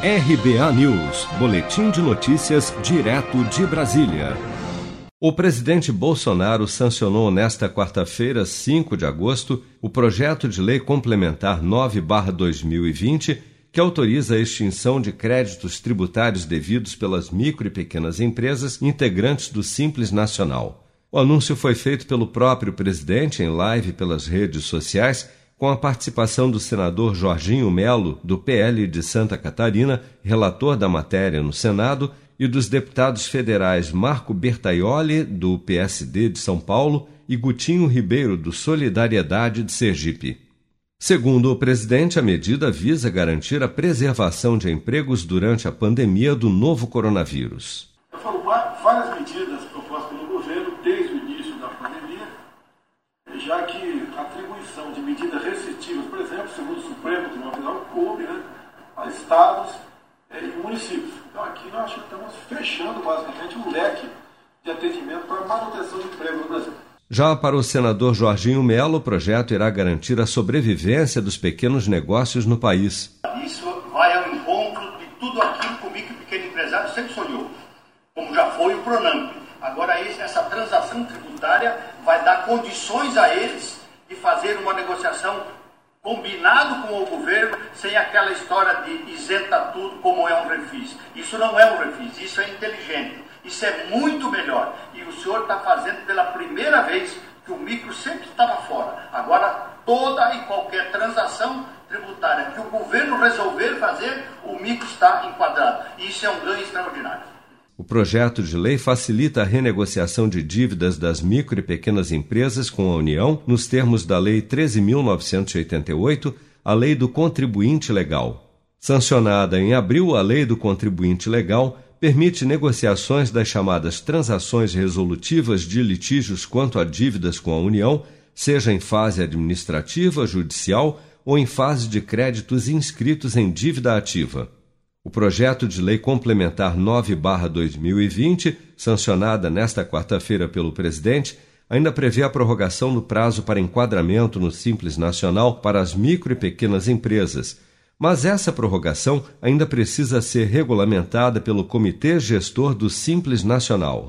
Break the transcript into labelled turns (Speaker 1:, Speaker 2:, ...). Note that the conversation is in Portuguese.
Speaker 1: RBA News, Boletim de Notícias, direto de Brasília. O presidente Bolsonaro sancionou nesta quarta-feira, 5 de agosto, o projeto de lei complementar 9-2020, que autoriza a extinção de créditos tributários devidos pelas micro e pequenas empresas integrantes do Simples Nacional. O anúncio foi feito pelo próprio presidente em live pelas redes sociais com a participação do senador Jorginho Melo, do PL de Santa Catarina, relator da matéria no Senado, e dos deputados federais Marco Bertaioli, do PSD de São Paulo, e Gutinho Ribeiro, do Solidariedade de Sergipe. Segundo o presidente, a medida visa garantir a preservação de empregos durante a pandemia do novo coronavírus.
Speaker 2: Foram várias medidas propostas pelo governo desde o início da pandemia, já que a atribuição de medidas restritivas, por exemplo, segundo o Supremo Tribunal Federal, coube né, a estados é, e municípios. Então aqui nós estamos fechando basicamente um leque de atendimento para a manutenção de emprego no Brasil.
Speaker 1: Já para o senador Jorginho Melo, o projeto irá garantir a sobrevivência dos pequenos negócios no país.
Speaker 3: Isso vai ao encontro de tudo aquilo que o micro e pequeno empresário sempre sonhou, como já foi o Pronamp. Agora essa transação tributária vai dar condições a eles de fazer uma negociação combinado com o governo, sem aquela história de isenta tudo como é um refis. Isso não é um refis, isso é inteligente, isso é muito melhor. E o senhor está fazendo pela primeira vez que o micro sempre estava fora. Agora, toda e qualquer transação tributária que o governo resolver fazer, o micro está enquadrado. Isso é um ganho extraordinário.
Speaker 1: Projeto de lei facilita a renegociação de dívidas das micro e pequenas empresas com a União nos termos da Lei 13.988, a Lei do Contribuinte Legal. Sancionada em abril, a Lei do Contribuinte Legal permite negociações das chamadas transações resolutivas de litígios quanto a dívidas com a União, seja em fase administrativa, judicial ou em fase de créditos inscritos em dívida ativa. O projeto de lei complementar 9/2020, sancionada nesta quarta-feira pelo presidente, ainda prevê a prorrogação do prazo para enquadramento no Simples Nacional para as micro e pequenas empresas mas essa prorrogação ainda precisa ser regulamentada pelo Comitê Gestor do Simples Nacional.